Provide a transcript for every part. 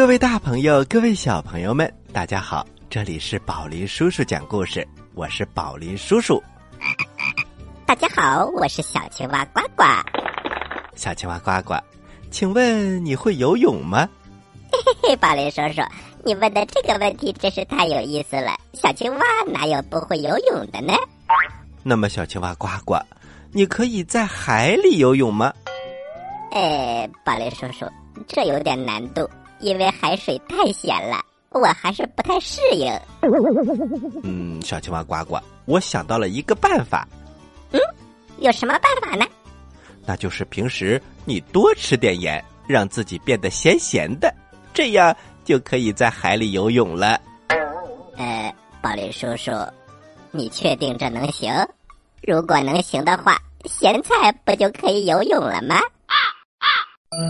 各位大朋友，各位小朋友们，大家好！这里是宝林叔叔讲故事，我是宝林叔叔。大家好，我是小青蛙呱呱。小青蛙呱呱，请问你会游泳吗？嘿嘿，宝林叔叔，你问的这个问题真是太有意思了。小青蛙哪有不会游泳的呢？那么，小青蛙呱呱，你可以在海里游泳吗？哎，宝林叔叔，这有点难度。因为海水太咸了，我还是不太适应。嗯，小青蛙呱呱，我想到了一个办法。嗯，有什么办法呢？那就是平时你多吃点盐，让自己变得咸咸的，这样就可以在海里游泳了。呃，宝林叔叔，你确定这能行？如果能行的话，咸菜不就可以游泳了吗？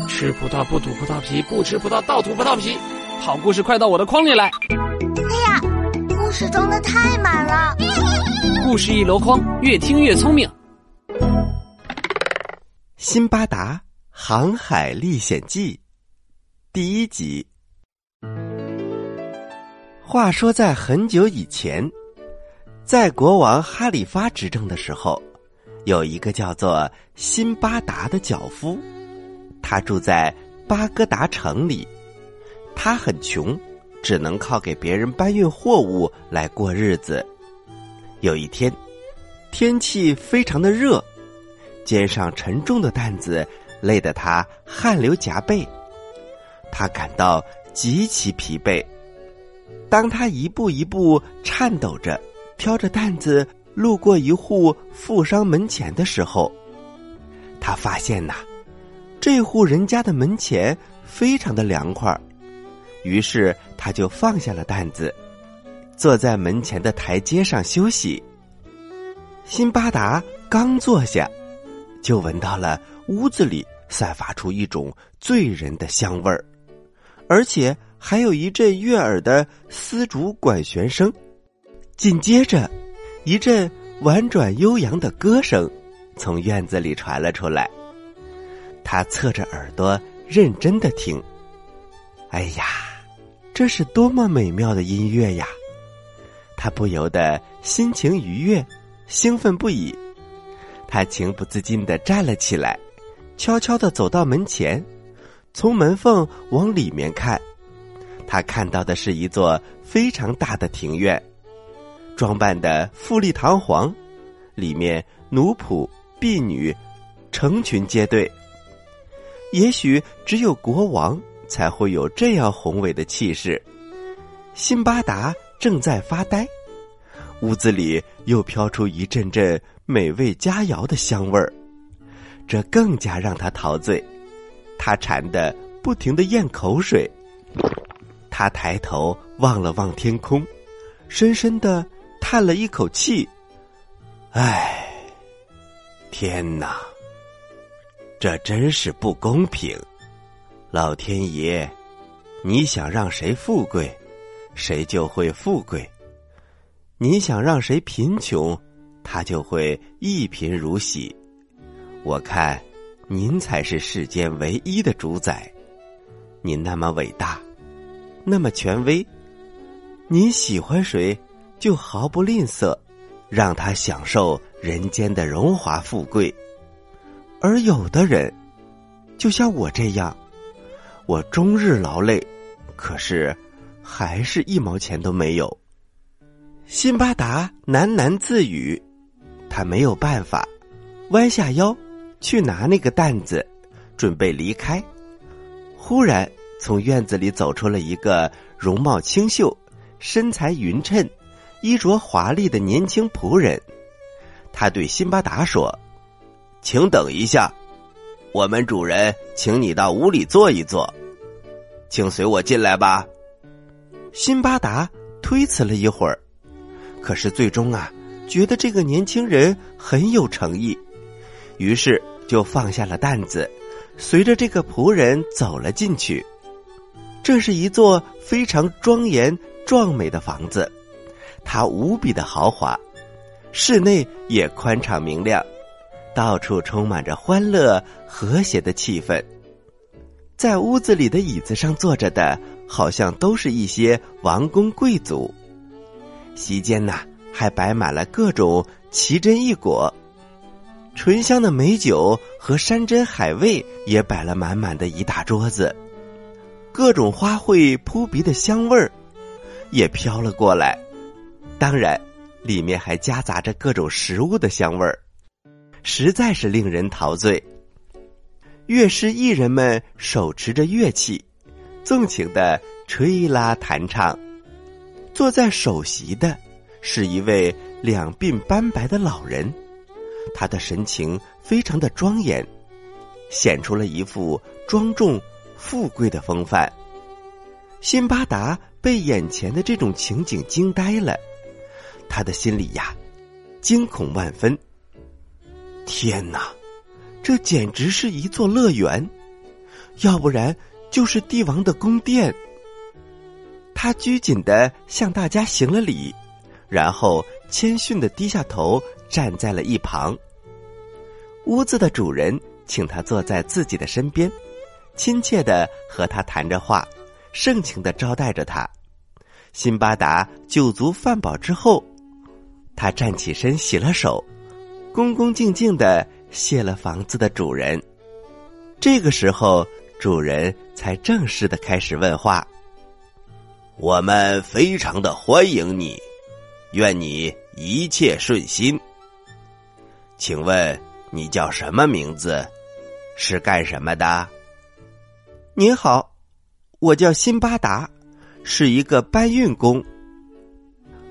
吃葡萄不吐葡萄皮，不吃葡萄倒吐葡萄皮。好故事快到我的筐里来！哎呀，故事装的太满了。故事一箩筐，越听越聪明。《辛巴达航海历险记》第一集。话说，在很久以前，在国王哈里发执政的时候，有一个叫做辛巴达的脚夫。他住在巴格达城里，他很穷，只能靠给别人搬运货物来过日子。有一天，天气非常的热，肩上沉重的担子累得他汗流浃背，他感到极其疲惫。当他一步一步颤抖着挑着担子路过一户富商门前的时候，他发现呐。这户人家的门前非常的凉快，于是他就放下了担子，坐在门前的台阶上休息。辛巴达刚坐下，就闻到了屋子里散发出一种醉人的香味儿，而且还有一阵悦耳的丝竹管弦声。紧接着，一阵婉转悠扬的歌声从院子里传了出来。他侧着耳朵认真的听，哎呀，这是多么美妙的音乐呀！他不由得心情愉悦，兴奋不已。他情不自禁的站了起来，悄悄的走到门前，从门缝往里面看。他看到的是一座非常大的庭院，装扮的富丽堂皇，里面奴仆婢女成群结队。也许只有国王才会有这样宏伟的气势。辛巴达正在发呆，屋子里又飘出一阵阵美味佳肴的香味儿，这更加让他陶醉。他馋得不停的咽口水。他抬头望了望天空，深深的叹了一口气：“唉，天哪！”这真是不公平，老天爷，你想让谁富贵，谁就会富贵；你想让谁贫穷，他就会一贫如洗。我看，您才是世间唯一的主宰。您那么伟大，那么权威，您喜欢谁，就毫不吝啬，让他享受人间的荣华富贵。而有的人，就像我这样，我终日劳累，可是还是一毛钱都没有。辛巴达喃喃自语，他没有办法，弯下腰去拿那个担子，准备离开。忽然，从院子里走出了一个容貌清秀、身材匀称、衣着华丽的年轻仆人。他对辛巴达说。请等一下，我们主人请你到屋里坐一坐，请随我进来吧。辛巴达推辞了一会儿，可是最终啊，觉得这个年轻人很有诚意，于是就放下了担子，随着这个仆人走了进去。这是一座非常庄严壮美的房子，它无比的豪华，室内也宽敞明亮。到处充满着欢乐和谐的气氛，在屋子里的椅子上坐着的好像都是一些王公贵族。席间呐，还摆满了各种奇珍异果，醇香的美酒和山珍海味也摆了满满的一大桌子，各种花卉扑鼻的香味儿也飘了过来。当然，里面还夹杂着各种食物的香味儿，实在是令人陶醉。乐师艺人们手持着乐器，纵情的吹拉弹唱。坐在首席的是一位两鬓斑白的老人，他的神情非常的庄严，显出了一副庄重富贵的风范。辛巴达被眼前的这种情景惊呆了。他的心里呀，惊恐万分。天哪，这简直是一座乐园，要不然就是帝王的宫殿。他拘谨的向大家行了礼，然后谦逊的低下头，站在了一旁。屋子的主人请他坐在自己的身边，亲切的和他谈着话，盛情的招待着他。辛巴达酒足饭饱之后。他站起身，洗了手，恭恭敬敬的谢了房子的主人。这个时候，主人才正式的开始问话：“我们非常的欢迎你，愿你一切顺心。请问你叫什么名字？是干什么的？”“您好，我叫辛巴达，是一个搬运工。”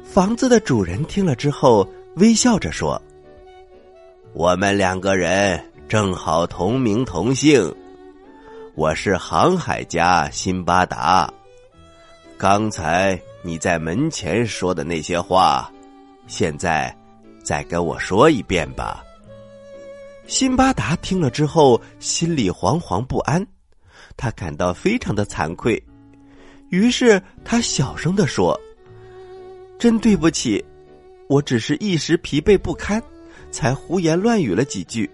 房子的主人听了之后，微笑着说：“我们两个人正好同名同姓，我是航海家辛巴达。刚才你在门前说的那些话，现在再跟我说一遍吧。”辛巴达听了之后，心里惶惶不安，他感到非常的惭愧，于是他小声的说。真对不起，我只是一时疲惫不堪，才胡言乱语了几句，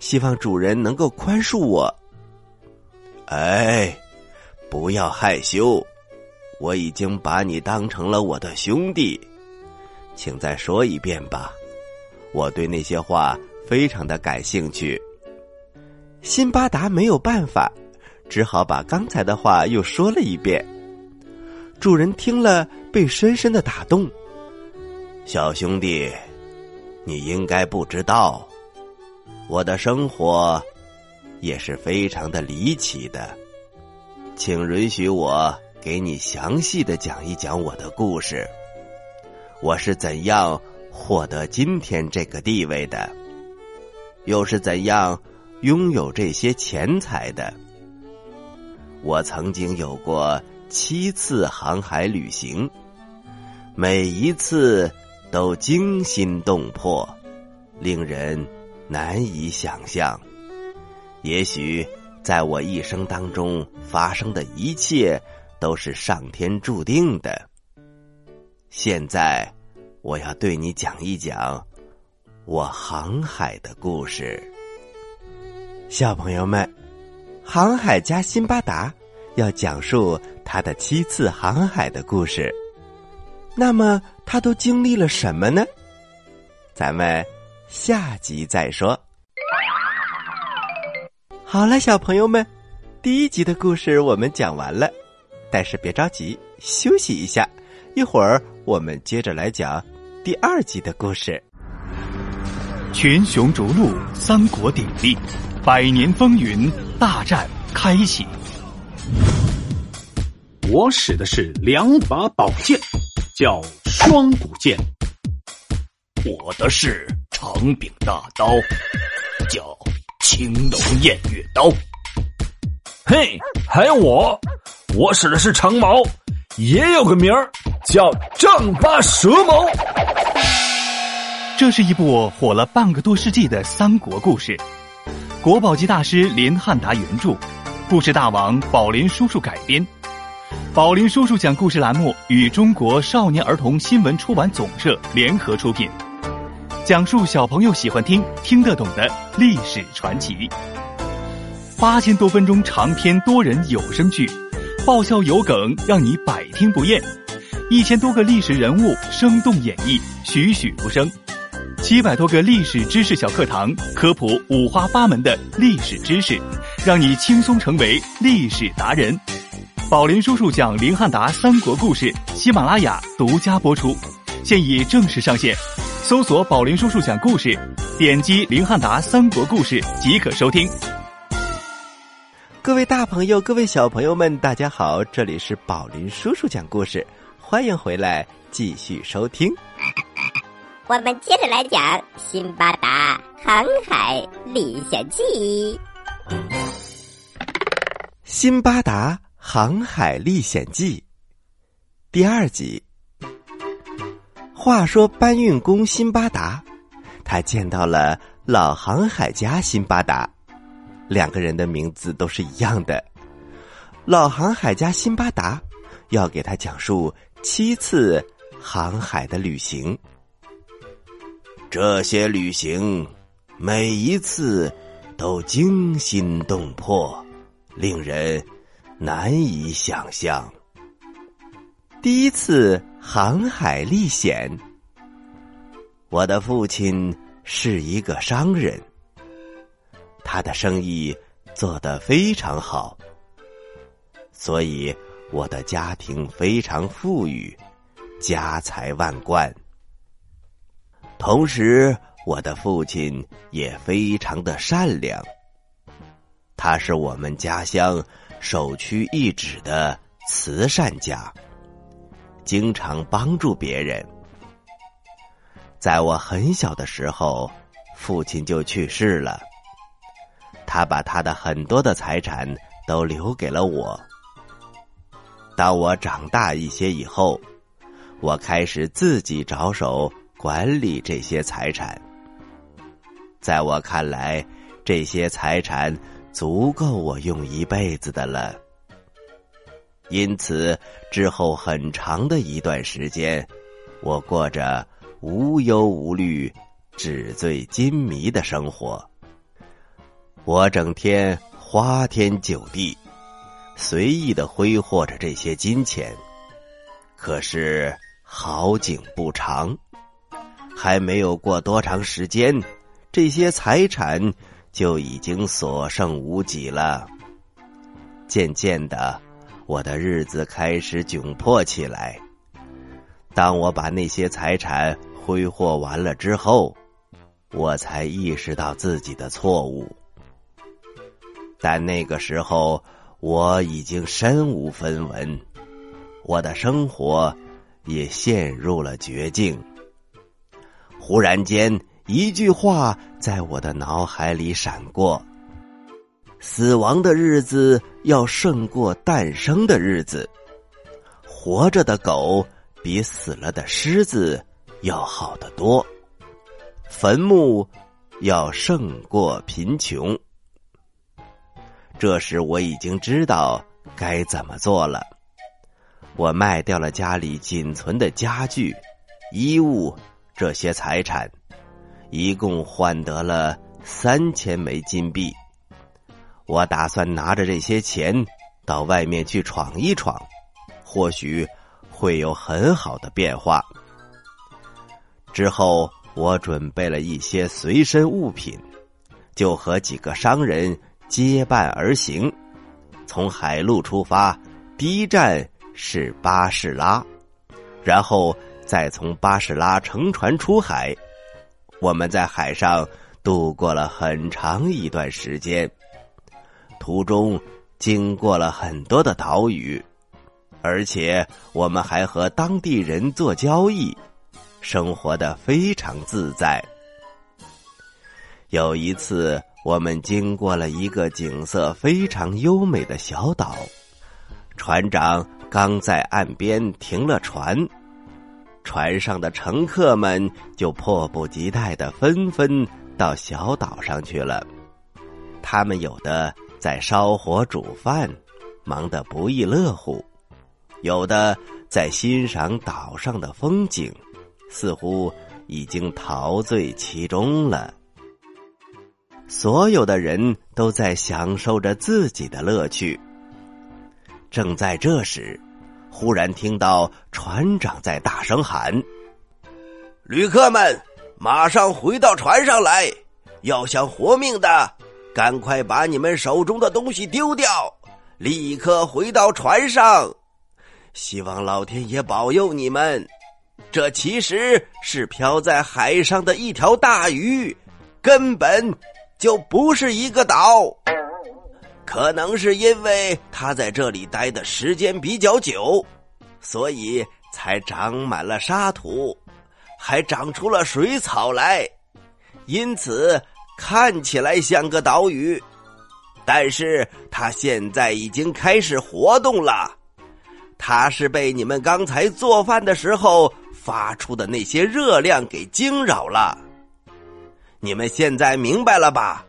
希望主人能够宽恕我。哎，不要害羞，我已经把你当成了我的兄弟，请再说一遍吧，我对那些话非常的感兴趣。辛巴达没有办法，只好把刚才的话又说了一遍。主人听了，被深深的打动。小兄弟，你应该不知道，我的生活也是非常的离奇的，请允许我给你详细的讲一讲我的故事。我是怎样获得今天这个地位的，又是怎样拥有这些钱财的？我曾经有过。七次航海旅行，每一次都惊心动魄，令人难以想象。也许在我一生当中发生的一切都是上天注定的。现在，我要对你讲一讲我航海的故事。小朋友们，航海家辛巴达要讲述。他的七次航海的故事，那么他都经历了什么呢？咱们下集再说。好了，小朋友们，第一集的故事我们讲完了，但是别着急，休息一下，一会儿我们接着来讲第二集的故事。群雄逐鹿，三国鼎立，百年风云大战开启。我使的是两把宝剑，叫双股剑；我的是长柄大刀，叫青龙偃月刀。嘿，还有我，我使的是长矛，也有个名儿叫丈八蛇矛。这是一部火了半个多世纪的三国故事，国宝级大师林汉达原著，故事大王宝林叔叔改编。宝林叔叔讲故事栏目与中国少年儿童新闻出版总社联合出品，讲述小朋友喜欢听、听得懂的历史传奇。八千多分钟长篇多人有声剧，爆笑有梗，让你百听不厌。一千多个历史人物生动演绎，栩栩如生。七百多个历史知识小课堂，科普五花八门的历史知识，让你轻松成为历史达人。宝林叔叔讲林汉达三国故事，喜马拉雅独家播出，现已正式上线。搜索“宝林叔叔讲故事”，点击林汉达三国故事即可收听。各位大朋友，各位小朋友们，大家好，这里是宝林叔叔讲故事，欢迎回来继续收听。我们接着来讲《辛巴达航海历险记》。《辛巴达航海历险记》第二集。话说搬运工辛巴达，他见到了老航海家辛巴达，两个人的名字都是一样的。老航海家辛巴达要给他讲述七次航海的旅行，这些旅行每一次都惊心动魄，令人难以想象。第一次。航海历险。我的父亲是一个商人，他的生意做得非常好，所以我的家庭非常富裕，家财万贯。同时，我的父亲也非常的善良，他是我们家乡首屈一指的慈善家。经常帮助别人。在我很小的时候，父亲就去世了。他把他的很多的财产都留给了我。当我长大一些以后，我开始自己着手管理这些财产。在我看来，这些财产足够我用一辈子的了。因此，之后很长的一段时间，我过着无忧无虑、纸醉金迷的生活。我整天花天酒地，随意的挥霍着这些金钱。可是好景不长，还没有过多长时间，这些财产就已经所剩无几了。渐渐的。我的日子开始窘迫起来。当我把那些财产挥霍完了之后，我才意识到自己的错误。但那个时候我已经身无分文，我的生活也陷入了绝境。忽然间，一句话在我的脑海里闪过。死亡的日子要胜过诞生的日子，活着的狗比死了的狮子要好得多，坟墓要胜过贫穷。这时我已经知道该怎么做了。我卖掉了家里仅存的家具、衣物这些财产，一共换得了三千枚金币。我打算拿着这些钱到外面去闯一闯，或许会有很好的变化。之后，我准备了一些随身物品，就和几个商人结伴而行。从海路出发，第一站是巴士拉，然后再从巴士拉乘船出海。我们在海上度过了很长一段时间。途中经过了很多的岛屿，而且我们还和当地人做交易，生活的非常自在。有一次，我们经过了一个景色非常优美的小岛，船长刚在岸边停了船，船上的乘客们就迫不及待的纷纷到小岛上去了，他们有的。在烧火煮饭，忙得不亦乐乎；有的在欣赏岛上的风景，似乎已经陶醉其中了。所有的人都在享受着自己的乐趣。正在这时，忽然听到船长在大声喊：“旅客们，马上回到船上来！要想活命的，赶快把你们手中的东西丢掉，立刻回到船上。希望老天爷保佑你们。这其实是漂在海上的一条大鱼，根本就不是一个岛。”可能是因为他在这里待的时间比较久，所以才长满了沙土，还长出了水草来，因此看起来像个岛屿。但是它现在已经开始活动了，它是被你们刚才做饭的时候发出的那些热量给惊扰了。你们现在明白了吧？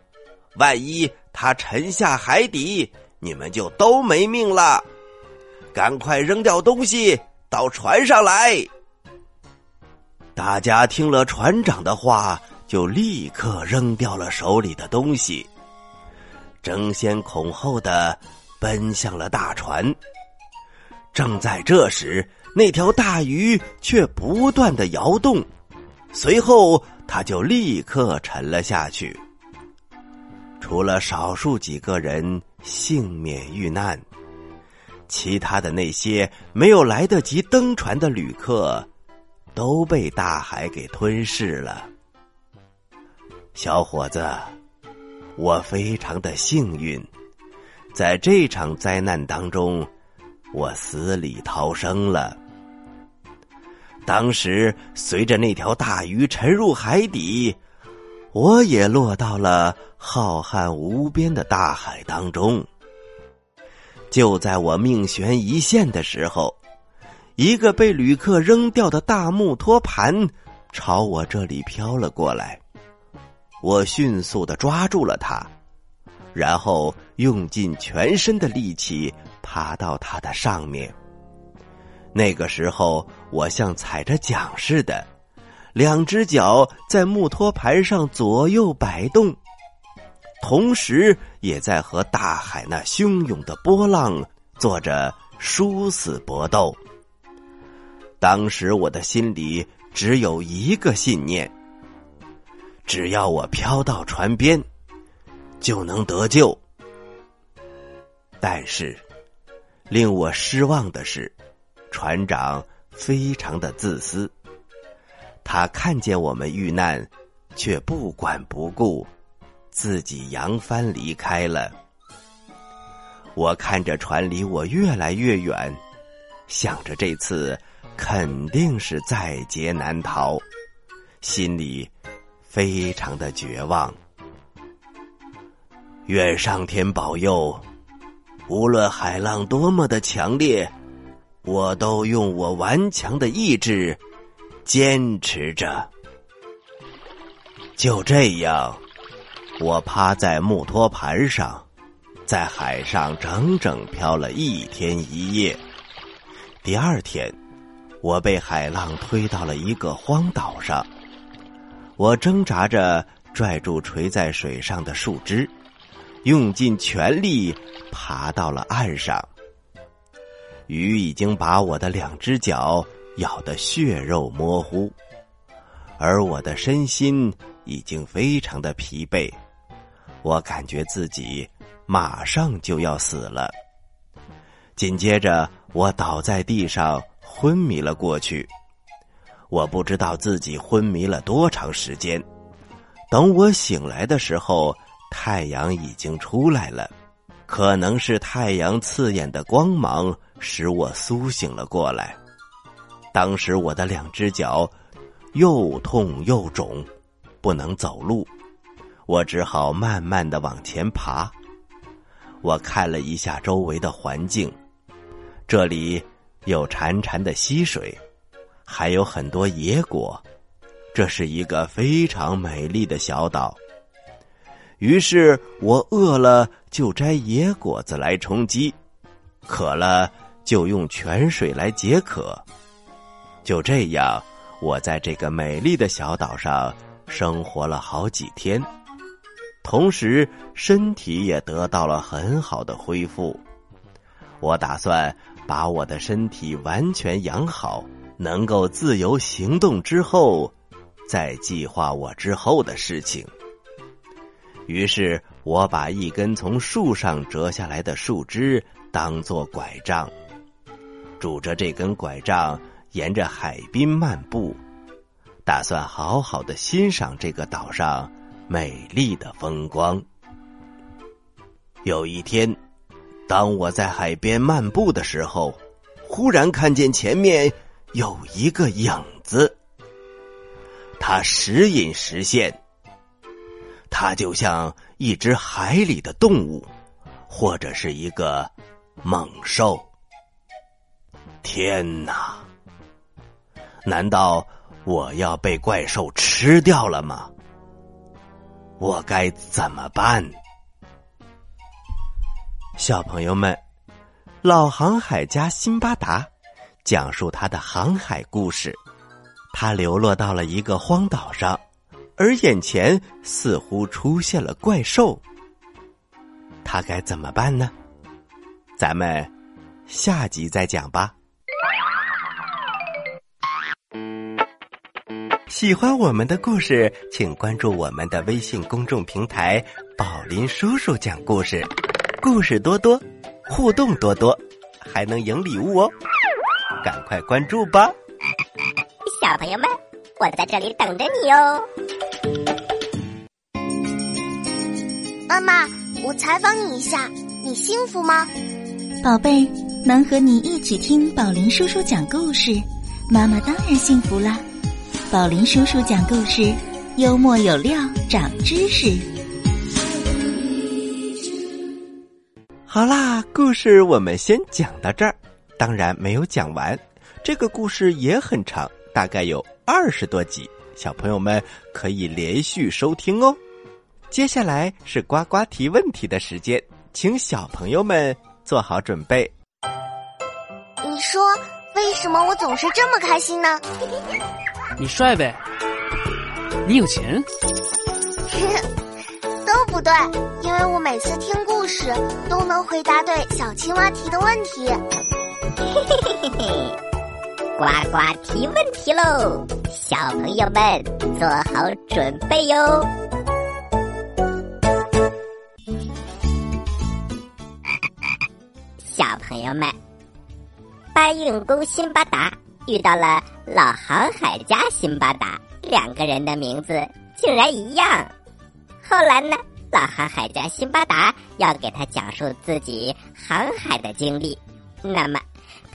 万一……他沉下海底，你们就都没命了。赶快扔掉东西，到船上来。大家听了船长的话，就立刻扔掉了手里的东西，争先恐后的奔向了大船。正在这时，那条大鱼却不断的摇动，随后它就立刻沉了下去。除了少数几个人幸免遇难，其他的那些没有来得及登船的旅客，都被大海给吞噬了。小伙子，我非常的幸运，在这场灾难当中，我死里逃生了。当时随着那条大鱼沉入海底。我也落到了浩瀚无边的大海当中。就在我命悬一线的时候，一个被旅客扔掉的大木托盘朝我这里飘了过来。我迅速的抓住了它，然后用尽全身的力气爬到它的上面。那个时候，我像踩着桨似的。两只脚在木托盘上左右摆动，同时也在和大海那汹涌的波浪做着殊死搏斗。当时我的心里只有一个信念：只要我飘到船边，就能得救。但是，令我失望的是，船长非常的自私。他看见我们遇难，却不管不顾，自己扬帆离开了。我看着船离我越来越远，想着这次肯定是在劫难逃，心里非常的绝望。愿上天保佑，无论海浪多么的强烈，我都用我顽强的意志。坚持着，就这样，我趴在木托盘上，在海上整整漂了一天一夜。第二天，我被海浪推到了一个荒岛上，我挣扎着拽住垂在水上的树枝，用尽全力爬到了岸上。鱼已经把我的两只脚。咬得血肉模糊，而我的身心已经非常的疲惫，我感觉自己马上就要死了。紧接着，我倒在地上昏迷了过去。我不知道自己昏迷了多长时间。等我醒来的时候，太阳已经出来了，可能是太阳刺眼的光芒使我苏醒了过来。当时我的两只脚又痛又肿，不能走路，我只好慢慢的往前爬。我看了一下周围的环境，这里有潺潺的溪水，还有很多野果，这是一个非常美丽的小岛。于是我饿了就摘野果子来充饥，渴了就用泉水来解渴。就这样，我在这个美丽的小岛上生活了好几天，同时身体也得到了很好的恢复。我打算把我的身体完全养好，能够自由行动之后，再计划我之后的事情。于是我把一根从树上折下来的树枝当做拐杖，拄着这根拐杖沿着海滨漫步，打算好好的欣赏这个岛上美丽的风光。有一天，当我在海边漫步的时候，忽然看见前面有一个影子，它时隐时现。它就像一只海里的动物，或者是一个猛兽。天哪！难道我要被怪兽吃掉了吗？我该怎么办？小朋友们，老航海家辛巴达讲述他的航海故事。他流落到了一个荒岛上。而眼前似乎出现了怪兽，他该怎么办呢？咱们下集再讲吧。喜欢我们的故事，请关注我们的微信公众平台“宝林叔叔讲故事”，故事多多，互动多多，还能赢礼物哦！赶快关注吧，小朋友们，我在这里等着你哦。妈妈，我采访你一下，你幸福吗？宝贝，能和你一起听宝林叔叔讲故事，妈妈当然幸福啦。宝林叔叔讲故事，幽默有料，长知识。好啦，故事我们先讲到这儿，当然没有讲完，这个故事也很长，大概有二十多集。小朋友们可以连续收听哦。接下来是呱呱提问题的时间，请小朋友们做好准备。你说为什么我总是这么开心呢？你帅呗？你有钱？都不对，因为我每次听故事都能回答对小青蛙提的问题。嘿嘿嘿嘿嘿。呱呱提问题喽，小朋友们做好准备哟！小朋友们，搬运工辛巴达遇到了老航海家辛巴达，两个人的名字竟然一样。后来呢，老航海家辛巴达要给他讲述自己航海的经历，那么。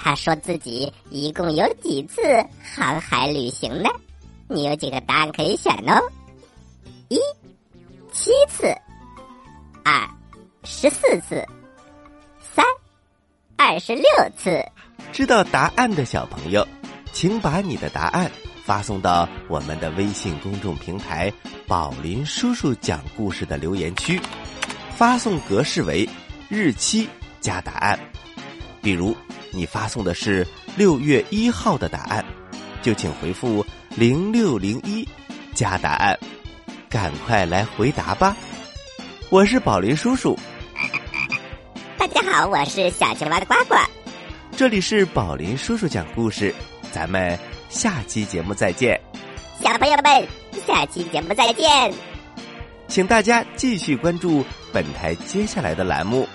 他说自己一共有几次航海旅行呢？你有几个答案可以选哦：一、七次；二、十四次；三、二十六次。知道答案的小朋友，请把你的答案发送到我们的微信公众平台“宝林叔叔讲故事”的留言区，发送格式为日期加答案，比如。你发送的是六月一号的答案，就请回复零六零一加答案，赶快来回答吧！我是宝林叔叔。大家好，我是小青蛙的呱呱。这里是宝林叔叔讲故事，咱们下期节目再见。小朋友们，下期节目再见。请大家继续关注本台接下来的栏目。